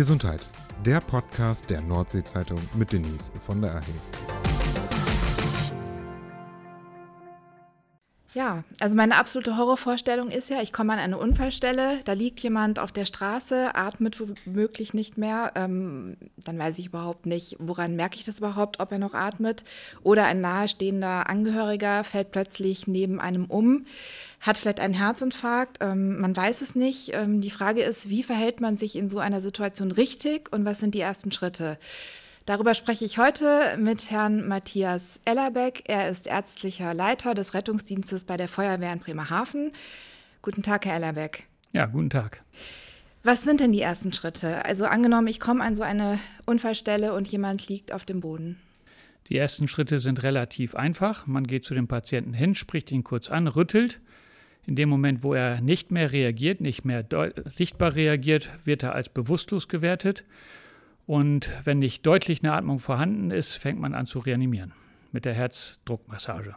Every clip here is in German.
Gesundheit, der Podcast der Nordsee-Zeitung mit Denise von der AHE. Ja, also meine absolute Horrorvorstellung ist ja, ich komme an eine Unfallstelle, da liegt jemand auf der Straße, atmet womöglich nicht mehr. Ähm, dann weiß ich überhaupt nicht, woran merke ich das überhaupt, ob er noch atmet. Oder ein nahestehender Angehöriger fällt plötzlich neben einem um, hat vielleicht einen Herzinfarkt, ähm, man weiß es nicht. Ähm, die Frage ist, wie verhält man sich in so einer Situation richtig und was sind die ersten Schritte? Darüber spreche ich heute mit Herrn Matthias Ellerbeck. Er ist ärztlicher Leiter des Rettungsdienstes bei der Feuerwehr in Bremerhaven. Guten Tag, Herr Ellerbeck. Ja, guten Tag. Was sind denn die ersten Schritte? Also angenommen, ich komme an so eine Unfallstelle und jemand liegt auf dem Boden. Die ersten Schritte sind relativ einfach. Man geht zu dem Patienten hin, spricht ihn kurz an, rüttelt. In dem Moment, wo er nicht mehr reagiert, nicht mehr sichtbar reagiert, wird er als bewusstlos gewertet. Und wenn nicht deutlich eine Atmung vorhanden ist, fängt man an zu reanimieren mit der Herzdruckmassage.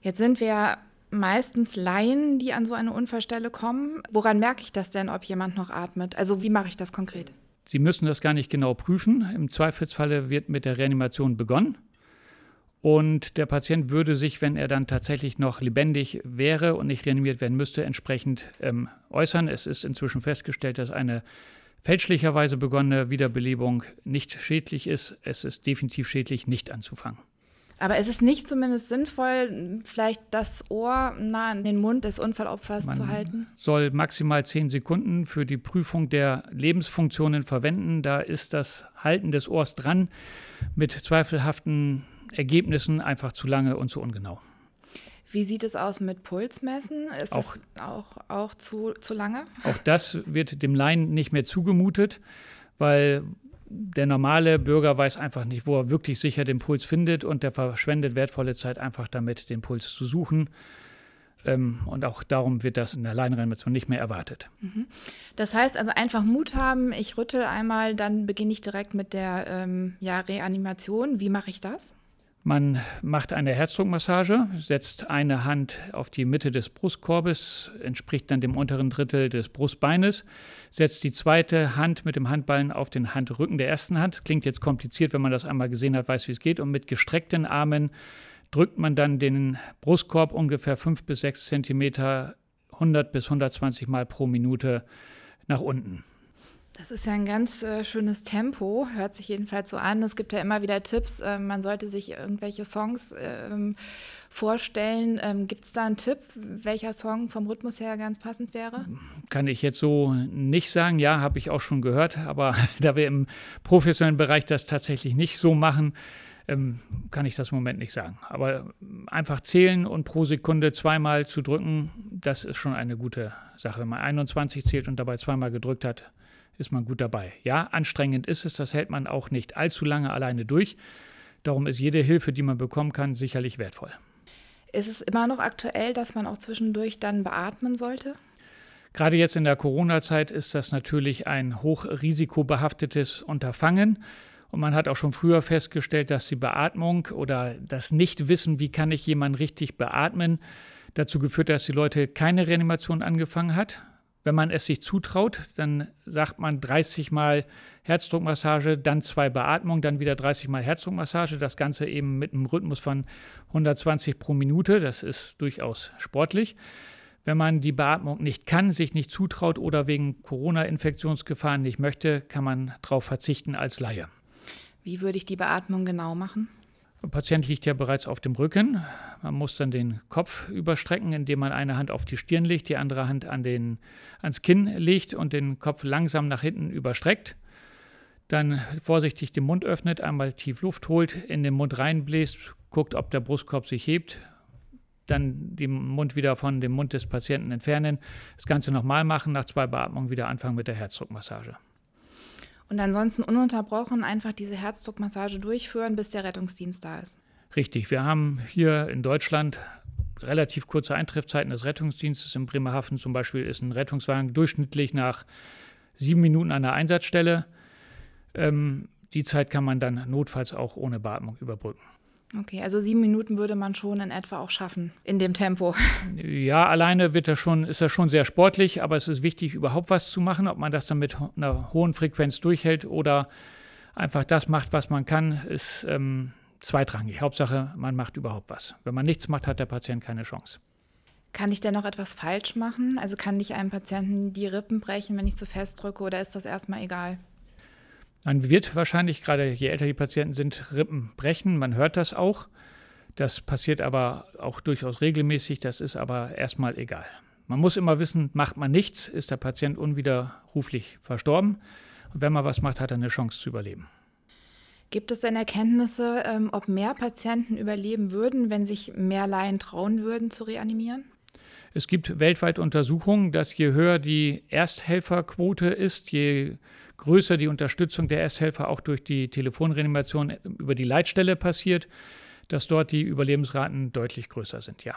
Jetzt sind wir meistens Laien, die an so eine Unfallstelle kommen. Woran merke ich das denn, ob jemand noch atmet? Also wie mache ich das konkret? Sie müssen das gar nicht genau prüfen. Im Zweifelsfalle wird mit der Reanimation begonnen. Und der Patient würde sich, wenn er dann tatsächlich noch lebendig wäre und nicht reanimiert werden müsste, entsprechend ähm, äußern. Es ist inzwischen festgestellt, dass eine fälschlicherweise begonnene Wiederbelebung nicht schädlich ist. Es ist definitiv schädlich, nicht anzufangen. Aber es ist nicht zumindest sinnvoll, vielleicht das Ohr nah an den Mund des Unfallopfers Man zu halten? soll maximal zehn Sekunden für die Prüfung der Lebensfunktionen verwenden. Da ist das Halten des Ohrs dran mit zweifelhaften Ergebnissen einfach zu lange und zu ungenau. Wie sieht es aus mit Pulsmessen? Ist auch, das auch, auch zu, zu lange? Auch das wird dem Laien nicht mehr zugemutet, weil der normale Bürger weiß einfach nicht, wo er wirklich sicher den Puls findet und der verschwendet wertvolle Zeit einfach damit, den Puls zu suchen. Ähm, und auch darum wird das in der Laienreanimation nicht mehr erwartet. Mhm. Das heißt also einfach Mut haben, ich rüttel einmal, dann beginne ich direkt mit der ähm, ja, Reanimation. Wie mache ich das? Man macht eine Herzdruckmassage, setzt eine Hand auf die Mitte des Brustkorbes, entspricht dann dem unteren Drittel des Brustbeines, setzt die zweite Hand mit dem Handballen auf den Handrücken der ersten Hand. Klingt jetzt kompliziert, wenn man das einmal gesehen hat, weiß, wie es geht. Und mit gestreckten Armen drückt man dann den Brustkorb ungefähr fünf bis sechs Zentimeter 100 bis 120 Mal pro Minute nach unten. Das ist ja ein ganz äh, schönes Tempo, hört sich jedenfalls so an. Es gibt ja immer wieder Tipps, äh, man sollte sich irgendwelche Songs äh, vorstellen. Ähm, gibt es da einen Tipp, welcher Song vom Rhythmus her ganz passend wäre? Kann ich jetzt so nicht sagen. Ja, habe ich auch schon gehört, aber da wir im professionellen Bereich das tatsächlich nicht so machen, ähm, kann ich das im Moment nicht sagen. Aber einfach zählen und pro Sekunde zweimal zu drücken, das ist schon eine gute Sache. Wenn man 21 zählt und dabei zweimal gedrückt hat, ist man gut dabei. Ja, anstrengend ist es, das hält man auch nicht allzu lange alleine durch. Darum ist jede Hilfe, die man bekommen kann, sicherlich wertvoll. Ist es immer noch aktuell, dass man auch zwischendurch dann beatmen sollte? Gerade jetzt in der Corona-Zeit ist das natürlich ein hochrisikobehaftetes Unterfangen. Und man hat auch schon früher festgestellt, dass die Beatmung oder das Nichtwissen, wie kann ich jemanden richtig beatmen, dazu geführt, dass die Leute keine Reanimation angefangen hat. Wenn man es sich zutraut, dann sagt man 30 Mal Herzdruckmassage, dann zwei Beatmungen, dann wieder 30 Mal Herzdruckmassage. Das Ganze eben mit einem Rhythmus von 120 pro Minute. Das ist durchaus sportlich. Wenn man die Beatmung nicht kann, sich nicht zutraut oder wegen Corona-Infektionsgefahren nicht möchte, kann man darauf verzichten als Laie. Wie würde ich die Beatmung genau machen? Der Patient liegt ja bereits auf dem Rücken. Man muss dann den Kopf überstrecken, indem man eine Hand auf die Stirn legt, die andere Hand an den, ans Kinn legt und den Kopf langsam nach hinten überstreckt. Dann vorsichtig den Mund öffnet, einmal tief Luft holt, in den Mund reinbläst, guckt, ob der Brustkorb sich hebt. Dann den Mund wieder von dem Mund des Patienten entfernen. Das Ganze nochmal machen, nach zwei Beatmungen wieder anfangen mit der Herzdruckmassage. Und ansonsten ununterbrochen einfach diese Herzdruckmassage durchführen, bis der Rettungsdienst da ist. Richtig, wir haben hier in Deutschland relativ kurze Eintreffzeiten des Rettungsdienstes. In Bremerhaven zum Beispiel ist ein Rettungswagen durchschnittlich nach sieben Minuten an der Einsatzstelle. Ähm, die Zeit kann man dann notfalls auch ohne Beatmung überbrücken. Okay, also sieben Minuten würde man schon in etwa auch schaffen, in dem Tempo. Ja, alleine wird das schon, ist das schon sehr sportlich, aber es ist wichtig, überhaupt was zu machen. Ob man das dann mit einer hohen Frequenz durchhält oder einfach das macht, was man kann, ist ähm, zweitrangig. Hauptsache, man macht überhaupt was. Wenn man nichts macht, hat der Patient keine Chance. Kann ich denn noch etwas falsch machen? Also kann ich einem Patienten die Rippen brechen, wenn ich zu fest drücke, oder ist das erstmal egal? Man wird wahrscheinlich, gerade je älter die Patienten sind, Rippen brechen. Man hört das auch. Das passiert aber auch durchaus regelmäßig. Das ist aber erstmal egal. Man muss immer wissen, macht man nichts, ist der Patient unwiderruflich verstorben. Und wenn man was macht, hat er eine Chance zu überleben. Gibt es denn Erkenntnisse, ähm, ob mehr Patienten überleben würden, wenn sich mehr Laien trauen würden zu reanimieren? Es gibt weltweit Untersuchungen, dass je höher die Ersthelferquote ist, je größer die Unterstützung der Ersthelfer auch durch die Telefonreanimation über die Leitstelle passiert, dass dort die Überlebensraten deutlich größer sind, ja.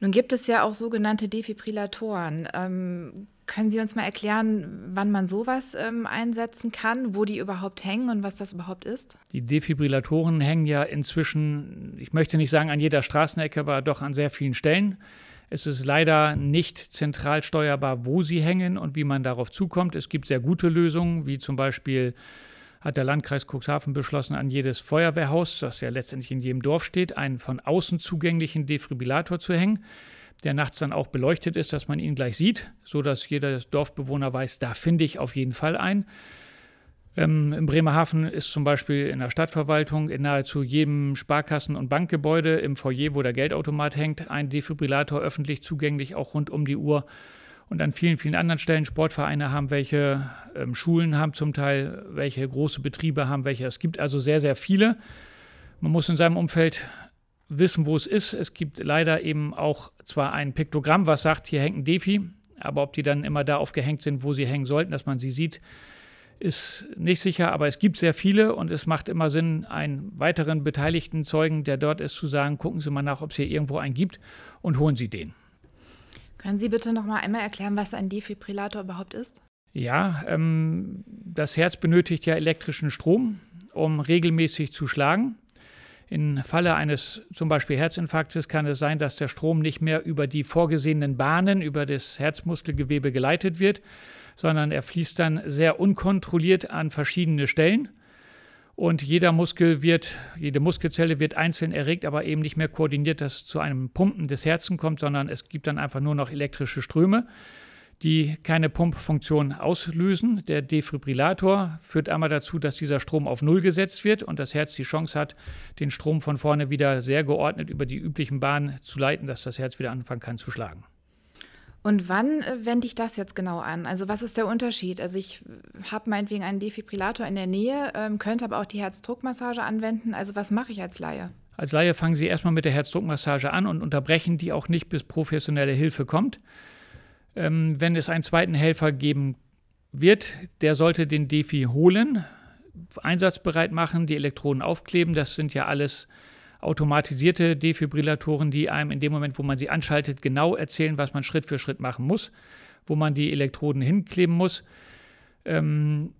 Nun gibt es ja auch sogenannte Defibrillatoren. Ähm, können Sie uns mal erklären, wann man sowas ähm, einsetzen kann, wo die überhaupt hängen und was das überhaupt ist? Die Defibrillatoren hängen ja inzwischen, ich möchte nicht sagen an jeder Straßenecke, aber doch an sehr vielen Stellen. Es ist leider nicht zentral steuerbar, wo sie hängen und wie man darauf zukommt. Es gibt sehr gute Lösungen, wie zum Beispiel hat der Landkreis Cuxhaven beschlossen, an jedes Feuerwehrhaus, das ja letztendlich in jedem Dorf steht, einen von außen zugänglichen Defibrillator zu hängen, der nachts dann auch beleuchtet ist, dass man ihn gleich sieht, sodass jeder Dorfbewohner weiß, da finde ich auf jeden Fall einen. Ähm, in Bremerhaven ist zum Beispiel in der Stadtverwaltung in nahezu jedem Sparkassen- und Bankgebäude im Foyer, wo der Geldautomat hängt, ein Defibrillator öffentlich zugänglich, auch rund um die Uhr. Und an vielen, vielen anderen Stellen, Sportvereine haben welche, ähm, Schulen haben zum Teil welche, große Betriebe haben welche. Es gibt also sehr, sehr viele. Man muss in seinem Umfeld wissen, wo es ist. Es gibt leider eben auch zwar ein Piktogramm, was sagt, hier hängt ein Defi, aber ob die dann immer da aufgehängt sind, wo sie hängen sollten, dass man sie sieht, ist nicht sicher, aber es gibt sehr viele und es macht immer Sinn, einen weiteren beteiligten Zeugen, der dort ist, zu sagen, gucken Sie mal nach, ob es hier irgendwo einen gibt und holen Sie den. Können Sie bitte noch mal einmal erklären, was ein Defibrillator überhaupt ist? Ja, ähm, das Herz benötigt ja elektrischen Strom, um regelmäßig zu schlagen. Im Falle eines zum Beispiel Herzinfarktes kann es sein, dass der Strom nicht mehr über die vorgesehenen Bahnen, über das Herzmuskelgewebe geleitet wird, sondern er fließt dann sehr unkontrolliert an verschiedene Stellen. Und jeder Muskel wird, jede Muskelzelle wird einzeln erregt, aber eben nicht mehr koordiniert, dass es zu einem Pumpen des Herzens kommt, sondern es gibt dann einfach nur noch elektrische Ströme, die keine Pumpfunktion auslösen. Der Defibrillator führt einmal dazu, dass dieser Strom auf Null gesetzt wird und das Herz die Chance hat, den Strom von vorne wieder sehr geordnet über die üblichen Bahnen zu leiten, dass das Herz wieder anfangen kann zu schlagen. Und wann äh, wende ich das jetzt genau an? Also was ist der Unterschied? Also ich habe meinetwegen einen Defibrillator in der Nähe, ähm, könnte aber auch die Herzdruckmassage anwenden. Also was mache ich als Laie? Als Laie fangen Sie erstmal mit der Herzdruckmassage an und unterbrechen die auch nicht, bis professionelle Hilfe kommt. Ähm, wenn es einen zweiten Helfer geben wird, der sollte den Defi holen, einsatzbereit machen, die Elektroden aufkleben. Das sind ja alles automatisierte Defibrillatoren, die einem in dem Moment, wo man sie anschaltet, genau erzählen, was man Schritt für Schritt machen muss, wo man die Elektroden hinkleben muss. Ähm,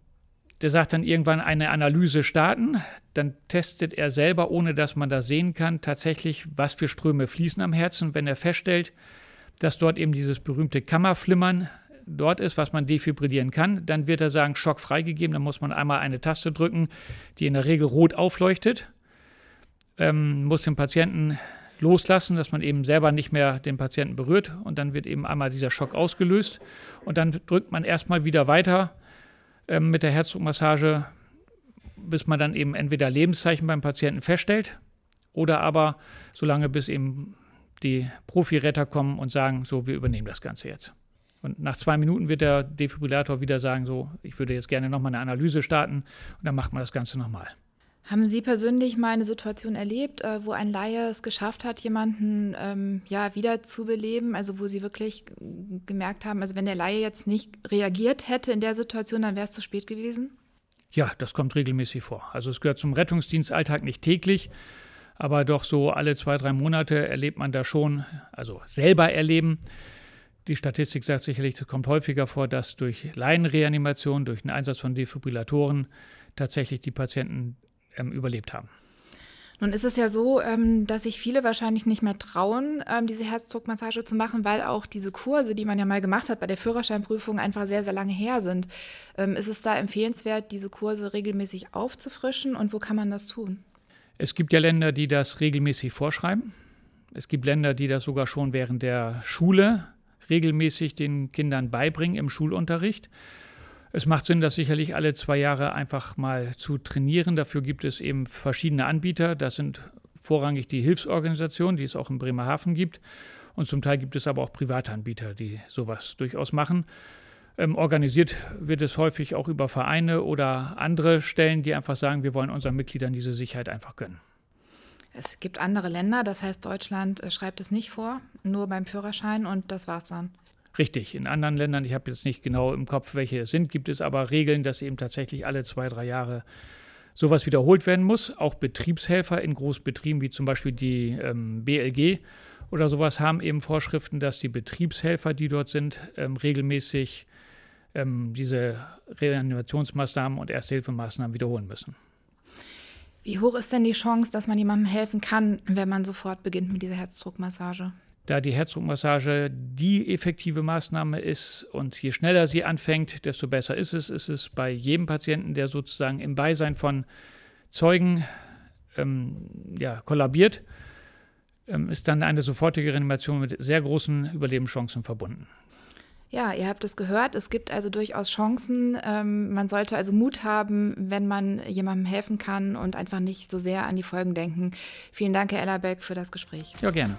der sagt dann irgendwann eine Analyse starten. Dann testet er selber, ohne dass man das sehen kann, tatsächlich, was für Ströme fließen am Herzen. Wenn er feststellt, dass dort eben dieses berühmte Kammerflimmern dort ist, was man defibrillieren kann, dann wird er sagen, Schock freigegeben. Dann muss man einmal eine Taste drücken, die in der Regel rot aufleuchtet. Ähm, muss den Patienten loslassen, dass man eben selber nicht mehr den Patienten berührt. Und dann wird eben einmal dieser Schock ausgelöst. Und dann drückt man erstmal wieder weiter ähm, mit der Herzdruckmassage, bis man dann eben entweder Lebenszeichen beim Patienten feststellt oder aber solange bis eben die Profiretter kommen und sagen, so, wir übernehmen das Ganze jetzt. Und nach zwei Minuten wird der Defibrillator wieder sagen, so, ich würde jetzt gerne nochmal eine Analyse starten und dann macht man das Ganze nochmal. Haben Sie persönlich mal eine Situation erlebt, äh, wo ein Laie es geschafft hat, jemanden ähm, ja, wiederzubeleben? Also wo Sie wirklich gemerkt haben, also wenn der Laie jetzt nicht reagiert hätte in der Situation, dann wäre es zu spät gewesen? Ja, das kommt regelmäßig vor. Also es gehört zum Rettungsdienstalltag nicht täglich, aber doch so alle zwei, drei Monate erlebt man da schon, also selber erleben. Die Statistik sagt sicherlich, es kommt häufiger vor, dass durch Laienreanimation, durch den Einsatz von Defibrillatoren tatsächlich die Patienten ähm, überlebt haben. Nun ist es ja so, ähm, dass sich viele wahrscheinlich nicht mehr trauen, ähm, diese Herzdruckmassage zu machen, weil auch diese Kurse, die man ja mal gemacht hat bei der Führerscheinprüfung, einfach sehr, sehr lange her sind. Ähm, ist es da empfehlenswert, diese Kurse regelmäßig aufzufrischen und wo kann man das tun? Es gibt ja Länder, die das regelmäßig vorschreiben. Es gibt Länder, die das sogar schon während der Schule regelmäßig den Kindern beibringen im Schulunterricht. Es macht Sinn, das sicherlich alle zwei Jahre einfach mal zu trainieren. Dafür gibt es eben verschiedene Anbieter. Das sind vorrangig die Hilfsorganisationen, die es auch in Bremerhaven gibt. Und zum Teil gibt es aber auch Privatanbieter, die sowas durchaus machen. Ähm, organisiert wird es häufig auch über Vereine oder andere Stellen, die einfach sagen, wir wollen unseren Mitgliedern diese Sicherheit einfach gönnen. Es gibt andere Länder, das heißt, Deutschland äh, schreibt es nicht vor, nur beim Führerschein und das war's dann. Richtig, in anderen Ländern, ich habe jetzt nicht genau im Kopf, welche es sind, gibt es aber Regeln, dass eben tatsächlich alle zwei, drei Jahre sowas wiederholt werden muss. Auch Betriebshelfer in Großbetrieben wie zum Beispiel die ähm, BLG oder sowas haben eben Vorschriften, dass die Betriebshelfer, die dort sind, ähm, regelmäßig ähm, diese Reanimationsmaßnahmen und Ersthilfemaßnahmen wiederholen müssen. Wie hoch ist denn die Chance, dass man jemandem helfen kann, wenn man sofort beginnt mit dieser Herzdruckmassage? Da die Herzdruckmassage die effektive Maßnahme ist und je schneller sie anfängt, desto besser ist es. Ist es bei jedem Patienten, der sozusagen im Beisein von Zeugen ähm, ja, kollabiert, ähm, ist dann eine sofortige Reanimation mit sehr großen Überlebenschancen verbunden. Ja, ihr habt es gehört, es gibt also durchaus Chancen. Ähm, man sollte also Mut haben, wenn man jemandem helfen kann und einfach nicht so sehr an die Folgen denken. Vielen Dank, Herr Ellerbeck, für das Gespräch. Ja, gerne.